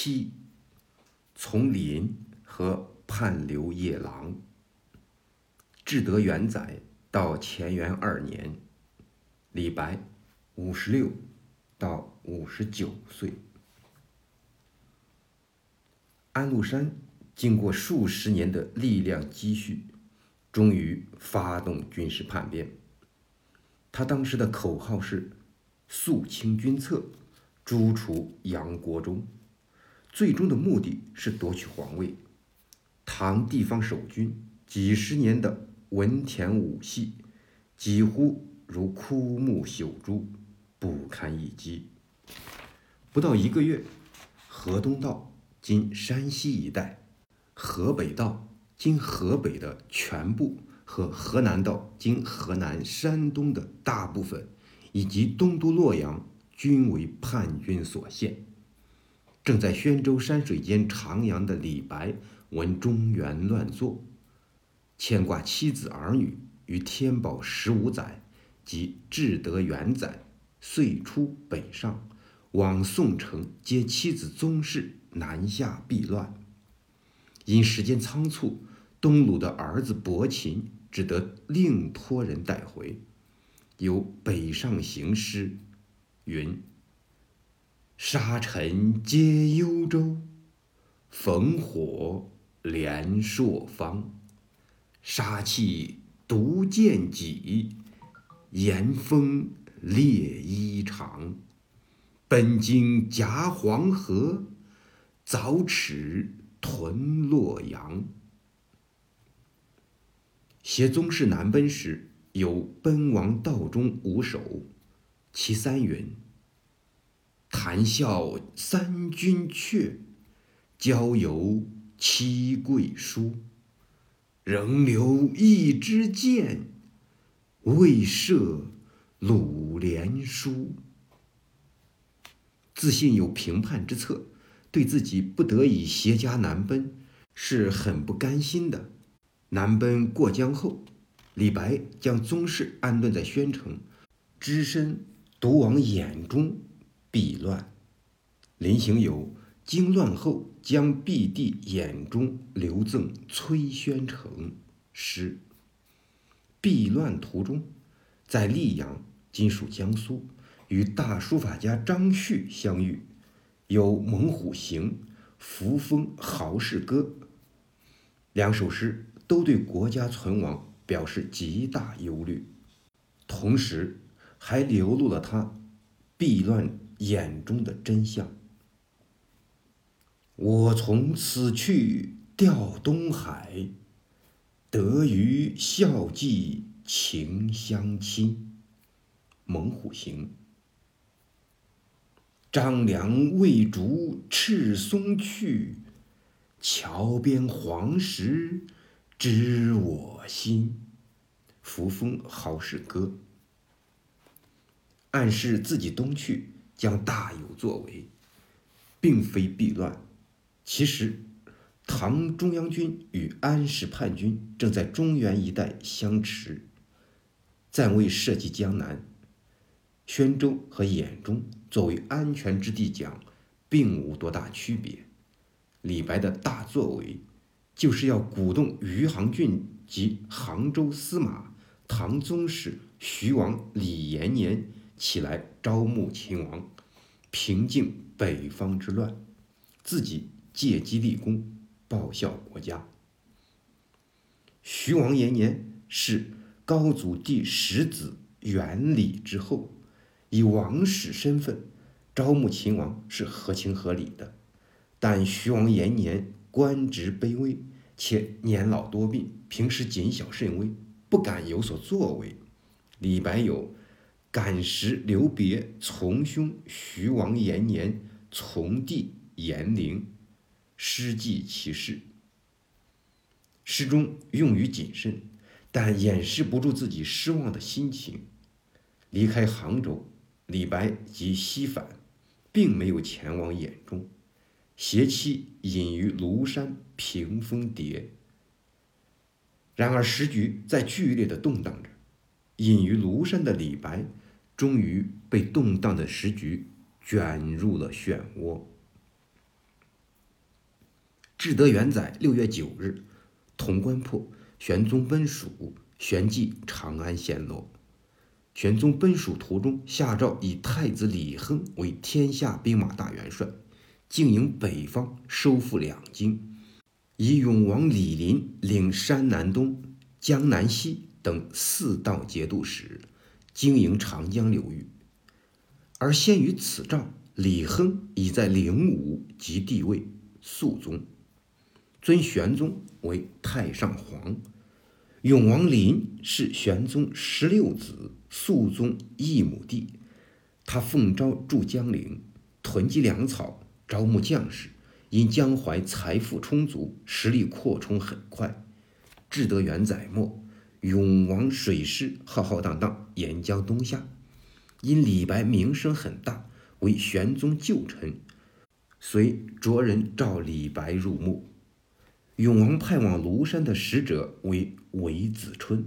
七，从林和叛流夜郎。至德元载到乾元二年，李白五十六到五十九岁。安禄山经过数十年的力量积蓄，终于发动军事叛变。他当时的口号是“肃清军侧，诛除杨国忠”，最终的目的是夺取皇位。唐地方守军几十年的文田武系，几乎如枯木朽竹，不堪一击。不到一个月，河东道。今山西一带，河北道今河北的全部和河南道今河南、山东的大部分，以及东都洛阳，均为叛军所陷。正在宣州山水间徜徉的李白，闻中原乱作，牵挂妻子儿女，于天宝十五载，即至德元载，遂出北上，往宋城接妻子宗室。南下避乱，因时间仓促，东鲁的儿子伯禽只得另托人带回。有北上行诗，云：“沙尘皆幽州，烽火连朔方。杀气独见己，严风烈衣裳。奔经夹黄河。”早齿屯洛阳。写宗室南奔时，有奔王道中五首，其三云：“谈笑三军阙，交游七贵书。仍留一支箭，未射鲁连书。”自信有平叛之策。对自己不得已携家南奔，是很不甘心的。南奔过江后，李白将宗室安顿在宣城，只身独往兖中避乱。临行有“经乱后将避地眼中留赠崔宣城”诗。避乱途中，在溧阳（今属江苏）与大书法家张旭相遇。有《猛虎行》《扶风豪士歌》两首诗，都对国家存亡表示极大忧虑，同时还流露了他避乱眼中的真相。我从此去钓东海，得鱼孝寄情相亲。《猛虎行》。张良为逐赤松去，桥边黄石知我心。扶风好事歌，暗示自己东去将大有作为，并非避乱。其实，唐中央军与安史叛军正在中原一带相持，暂未涉及江南。宣州和兖中作为安全之地讲，并无多大区别。李白的大作为，就是要鼓动余杭郡及杭州司马、唐宗室、徐王李延年起来招募秦王，平静北方之乱，自己借机立功，报效国家。徐王延年是高祖第十子元礼之后。以王室身份招募秦王是合情合理的，但徐王延年官职卑微，且年老多病，平时谨小慎微，不敢有所作为。李白有“感时留别从兄徐王延年，从弟延陵”诗记其事。诗中用于谨慎，但掩饰不住自己失望的心情。离开杭州。李白即西返，并没有前往兖中，携妻隐于庐山屏风叠。然而时局在剧烈的动荡着，隐于庐山的李白，终于被动荡的时局卷入了漩涡。至德元载六月九日，潼关破，玄宗奔蜀，旋即长安陷落。玄宗奔蜀途中，下诏以太子李亨为天下兵马大元帅，经营北方，收复两京，以永王李璘领山南东、江南西等四道节度使，经营长江流域。而先于此诏，李亨已在灵武即帝位肃宗，尊玄宗为太上皇。永王林是玄宗十六子。肃宗一亩地，他奉诏驻江陵，囤积粮草，招募将士。因江淮财富充足，实力扩充很快。至德元载末，永王水师浩浩荡荡沿江东下。因李白名声很大，为玄宗旧臣，遂着人召李白入墓。永王派往庐山的使者为韦子春。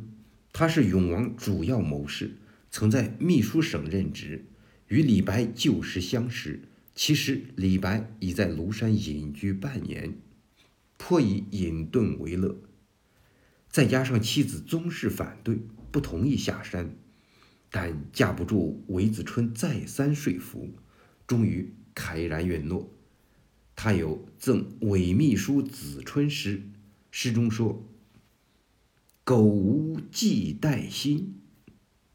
他是永王主要谋士，曾在秘书省任职，与李白旧时相识。其实李白已在庐山隐居半年，颇以隐遁为乐。再加上妻子宗室反对，不同意下山，但架不住韦子春再三说服，终于慨然允诺。他有赠韦秘书子春诗，诗中说。苟无忌待心，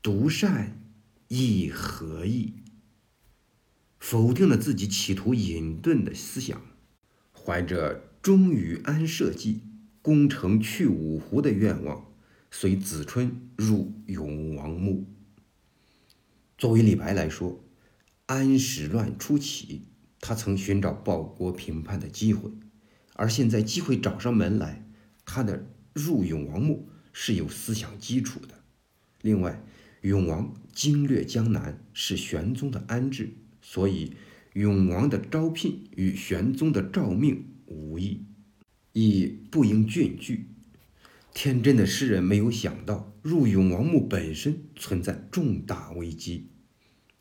独善亦何益？否定了自己企图隐遁的思想，怀着终于安社稷、攻城去五湖的愿望，随子春入永王墓。作为李白来说，安史乱初起，他曾寻找报国平叛的机会，而现在机会找上门来，他的入永王墓。是有思想基础的。另外，永王经略江南是玄宗的安置，所以永王的招聘与玄宗的诏命无异，亦不应郡惧。天真的诗人没有想到，入永王墓本身存在重大危机。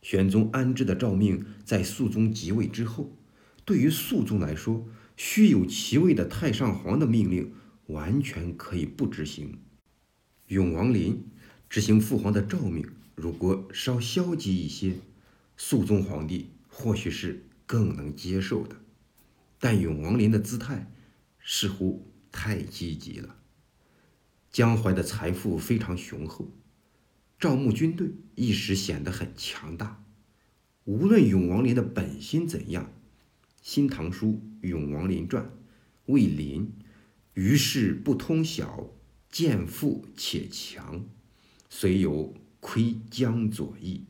玄宗安置的诏命在肃宗即位之后，对于肃宗来说，虚有其位的太上皇的命令完全可以不执行。永王林执行父皇的诏命，如果稍消极一些，肃宗皇帝或许是更能接受的。但永王林的姿态似乎太积极了。江淮的财富非常雄厚，赵牧军队一时显得很强大。无论永王林的本心怎样，《新唐书·永王林传》魏林于是不通晓。见富且强，虽有窥江左意。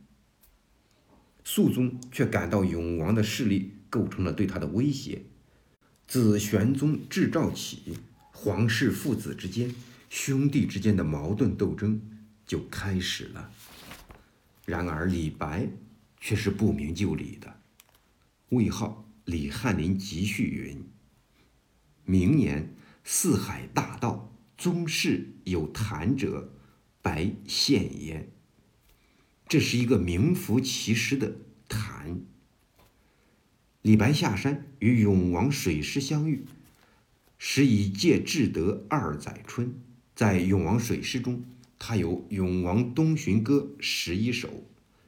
肃宗却感到永王的势力构成了对他的威胁。自玄宗制诏起，皇室父子之间、兄弟之间的矛盾斗争就开始了。然而李白却是不明就里的。魏号李翰林集序云：“明年四海大道。”宗室有谈者，白献焉。这是一个名副其实的谈。李白下山与永王水师相遇，时已届至德二载春。在永王水师中，他有《永王东巡歌》十一首。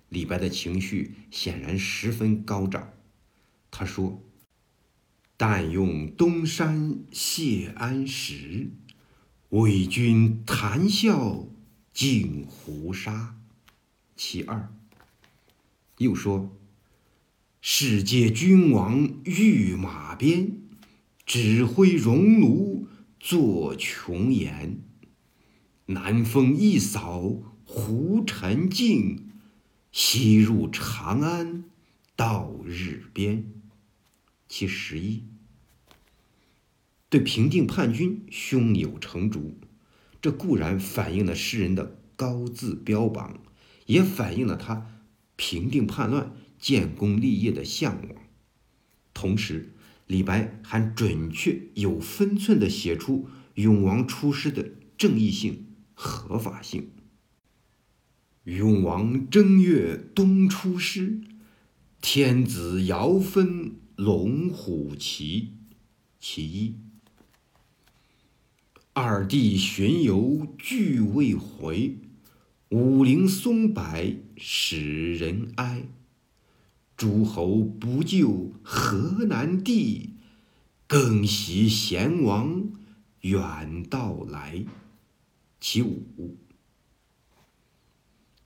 李白的情绪显然十分高涨。他说：“但用东山谢安石。”为君谈笑尽胡沙，其二。又说：世界君王御马鞭，指挥戎奴作琼言。南风一扫胡尘静，西入长安到日边。其十一。对平定叛军胸有成竹，这固然反映了诗人的高自标榜，也反映了他平定叛乱、建功立业的向往。同时，李白还准确有分寸地写出永王出师的正义性、合法性。永王正月东出师，天子遥分龙虎旗，其一。二弟巡游俱未回，五陵松柏使人哀。诸侯不救河南地，更喜贤王远道来。其五，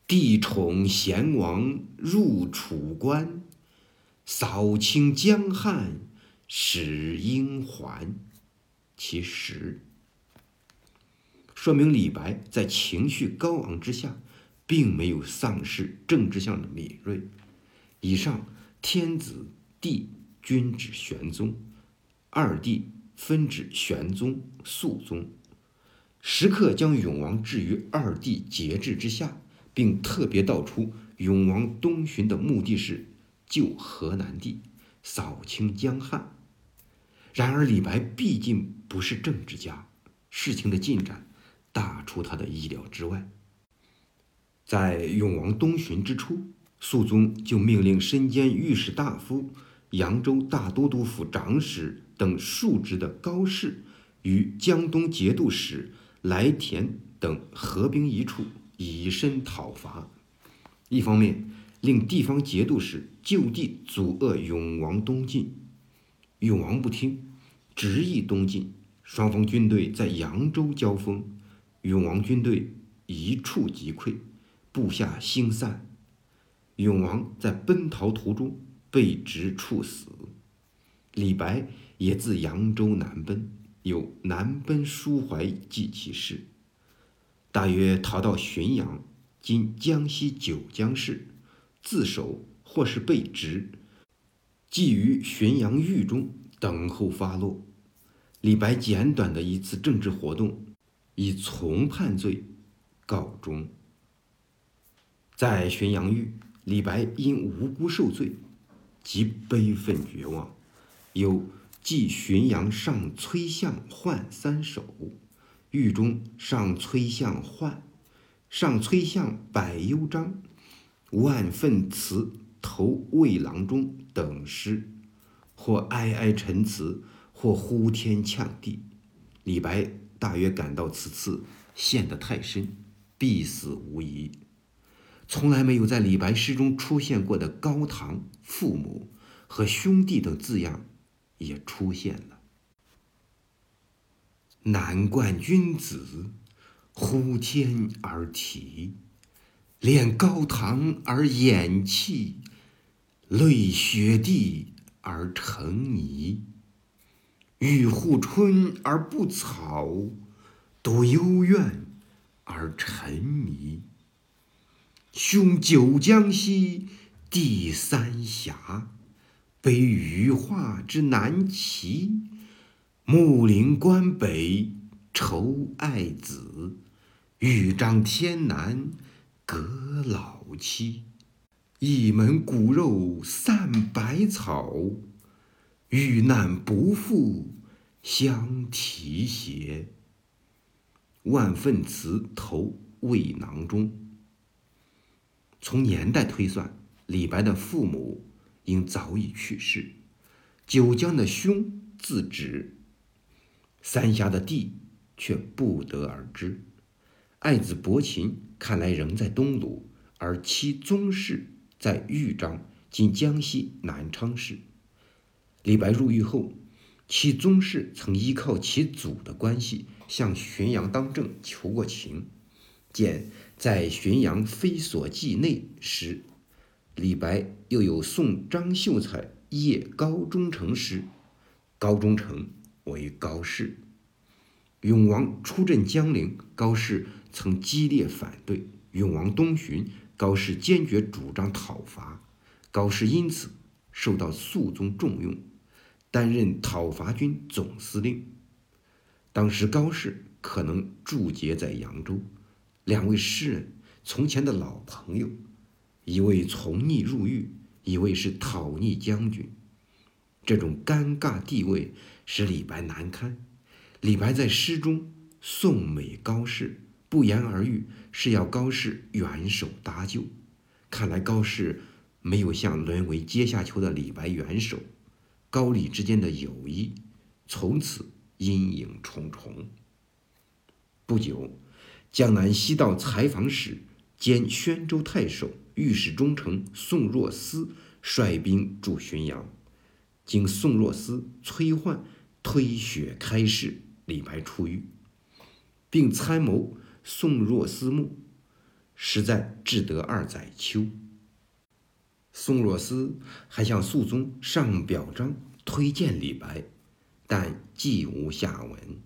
帝宠贤王入楚关，扫清江汉使英还。其十，说明李白在情绪高昂之下，并没有丧失政治上的敏锐。以上天子帝均指玄宗，二帝分指玄宗、肃宗，时刻将永王置于二帝节制之下，并特别道出永王东巡的目的是救河南地、扫清江汉。然而李白毕竟不是政治家，事情的进展大出他的意料之外。在永王东巡之初。肃宗就命令身兼御史大夫、扬州大都督府长史等数职的高士，与江东节度使来田等合兵一处，以身讨伐。一方面，令地方节度使就地阻遏永王东进，永王不听，执意东进。双方军队在扬州交锋，永王军队一触即溃，部下星散。永王在奔逃途中被执处死，李白也自扬州南奔，有《南奔抒怀记》其事。大约逃到浔阳（今江西九江市），自首或是被执，寄于浔阳狱中等候发落。李白简短的一次政治活动，以从叛罪告终。在浔阳狱。李白因无辜受罪，极悲愤绝望，有《寄浔阳上崔相涣三首》，狱中上崔相涣，上崔相百忧章，万愤词投魏郎中等诗，或哀哀陈词，或呼天呛地。李白大约感到此次陷得太深，必死无疑。从来没有在李白诗中出现过的“高堂”“父母”和“兄弟”等字样，也出现了。难冠君子，呼天而啼；恋高堂而掩泣，泪雪地而成泥。欲护春而不草，独幽怨而沉迷。兄九江西，弟三峡，悲余化之南齐。木陵关北愁爱子，豫章天南隔老妻。一门骨肉散百草，遇难不复相提携。万愤词投未囊中。从年代推算，李白的父母应早已去世。九江的兄自指，三峡的弟却不得而知。爱子伯禽看来仍在东鲁，而妻宗室在豫章（今江西南昌市）。李白入狱后，其宗室曾依靠其祖的关系向浔阳当政求过情。见在浔阳非所记内时，李白又有送张秀才谒高忠诚时，高忠诚为高适。永王出镇江陵，高适曾激烈反对；永王东巡，高适坚决主张讨伐。高适因此受到肃宗重用，担任讨伐军总司令。当时高适可能驻节在扬州。两位诗人从前的老朋友，一位从逆入狱，一位是讨逆将军，这种尴尬地位使李白难堪。李白在诗中颂美高适，不言而喻是要高适援手搭救。看来高适没有向沦为阶下囚的李白援手，高李之间的友谊从此阴影重重。不久，江南西道采访使兼宣州太守、御史中丞宋若思率兵驻浔阳，经宋若思催唤，推雪开市，李白出狱，并参谋宋若思墓，实在至得二载秋。宋若思还向肃宗上表彰推荐李白，但既无下文。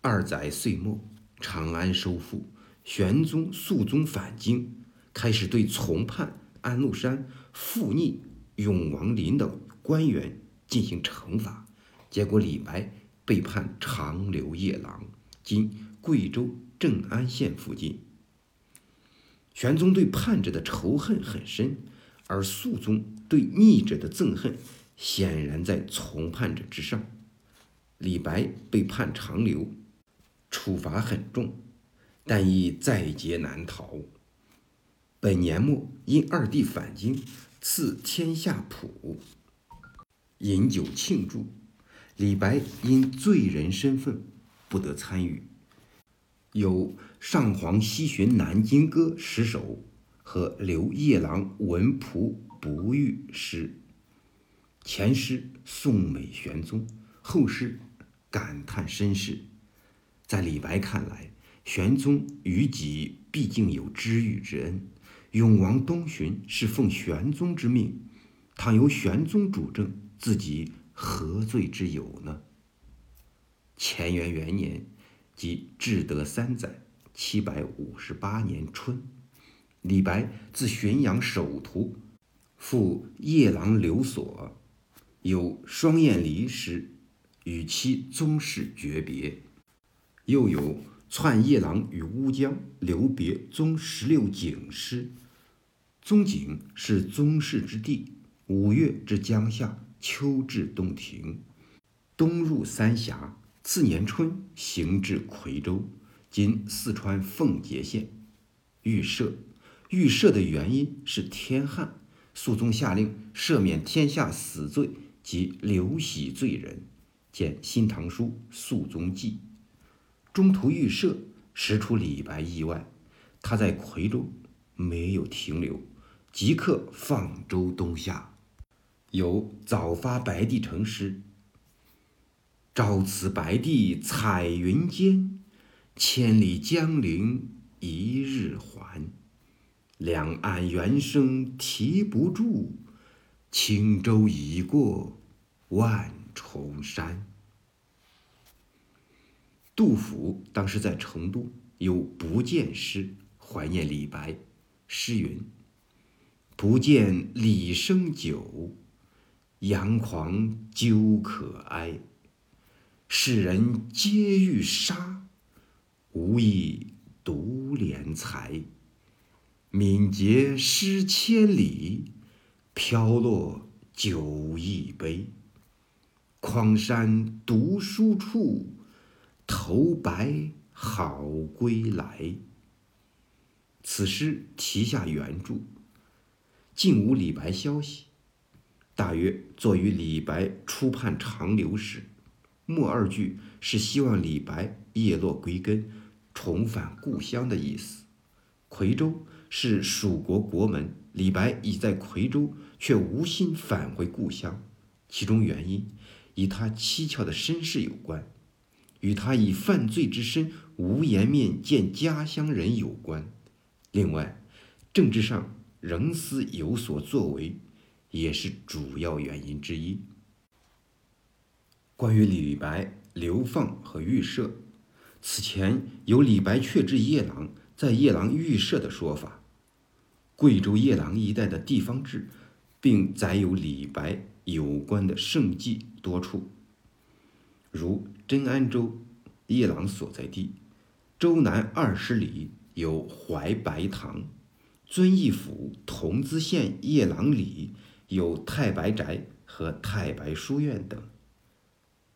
二载岁末，长安收复，玄宗、肃宗返京，开始对从叛安禄山、复逆永王林等官员进行惩罚，结果李白被判长留夜郎（今贵州正安县附近）。玄宗对叛者的仇恨很深。而肃宗对逆者的憎恨，显然在从叛者之上。李白被判长流，处罚很重，但亦在劫难逃。本年末，因二弟返京，赐天下谱，饮酒庆祝。李白因罪人身份，不得参与。有《上皇西巡南京歌》十首。和留夜郎文仆不遇诗，前诗颂美玄宗，后诗感叹身世。在李白看来，玄宗与己毕竟有知遇之恩，永王东巡是奉玄宗之命，倘由玄宗主政，自己何罪之有呢？乾元元年，即至德三载（七百五十八年春）。李白自浔阳首徒，赴夜郎留所，有双燕离诗，与其宗室诀别；又有窜夜郎与乌江留别宗十六景诗。宗景是宗室之地，五月至江夏，秋至洞庭，冬入三峡。次年春，行至夔州（今四川奉节县），预设。预设的原因是天旱，肃宗下令赦免天下死罪及流徙罪人，见《新唐书·肃宗记》。中途预设，实出李白意外，他在夔州没有停留，即刻放舟东下。有早发白帝城诗：“朝辞白帝彩云间，千里江陵一日还。”两岸猿声啼不住，轻舟已过万重山。杜甫当时在成都，有不见诗怀念李白。诗云：“不见李生久，杨狂究可哀。世人皆欲杀，无意独怜才。”敏捷诗千里，飘落酒一杯。匡山读书处，头白好归来。此诗题下原著，竟无李白消息，大约作于李白初叛长留时。末二句是希望李白叶落归根，重返故乡的意思。夔州。是蜀国国门，李白已在夔州，却无心返回故乡。其中原因与他蹊跷的身世有关，与他以犯罪之身无颜面见家乡人有关。另外，政治上仍思有所作为，也是主要原因之一。关于李白流放和预设，此前有李白却至夜郎，在夜郎预设的说法。贵州夜郎一带的地方志，并载有李白有关的圣迹多处，如真安州夜郎所在地，州南二十里有怀白堂，遵义府桐梓县夜郎里有太白宅和太白书院等。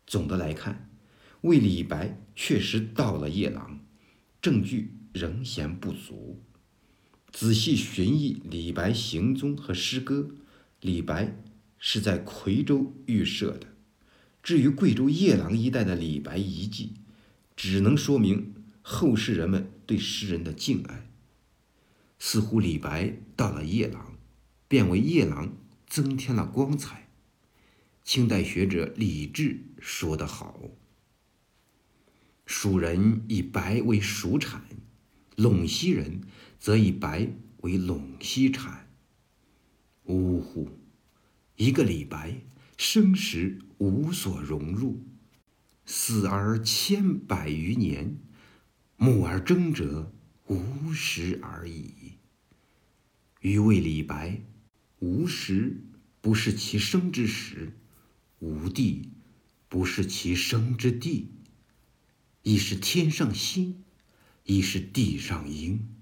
总的来看，为李白确实到了夜郎，证据仍嫌不足。仔细寻忆李白行踪和诗歌，李白是在夔州预设的。至于贵州夜郎一带的李白遗迹，只能说明后世人们对诗人的敬爱。似乎李白到了夜郎，便为夜郎增添了光彩。清代学者李治说得好：“蜀人以白为蜀产，陇西人则以白为陇西产。”呜呼！一个李白，生时无所融入，死而千百余年，暮而争者无时而已。余谓李白，无时不是其生之时，无地不是其生之地，亦是天上星，亦是地上鹰，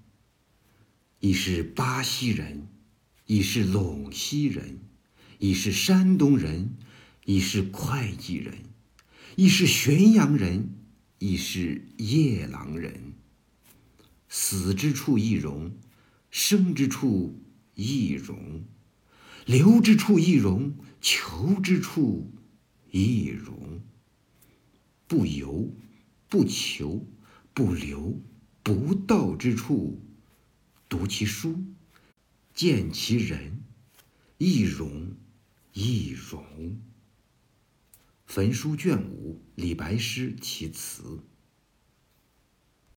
亦是巴西人。已是陇西人，已是山东人，已是会稽人，已是咸阳人，已是夜郎人。死之处亦荣，生之处亦荣，留之处亦荣，求之处亦荣。不由、不求、不留、不到之处，读其书。见其人，亦荣易容。焚书卷五，李白诗其词。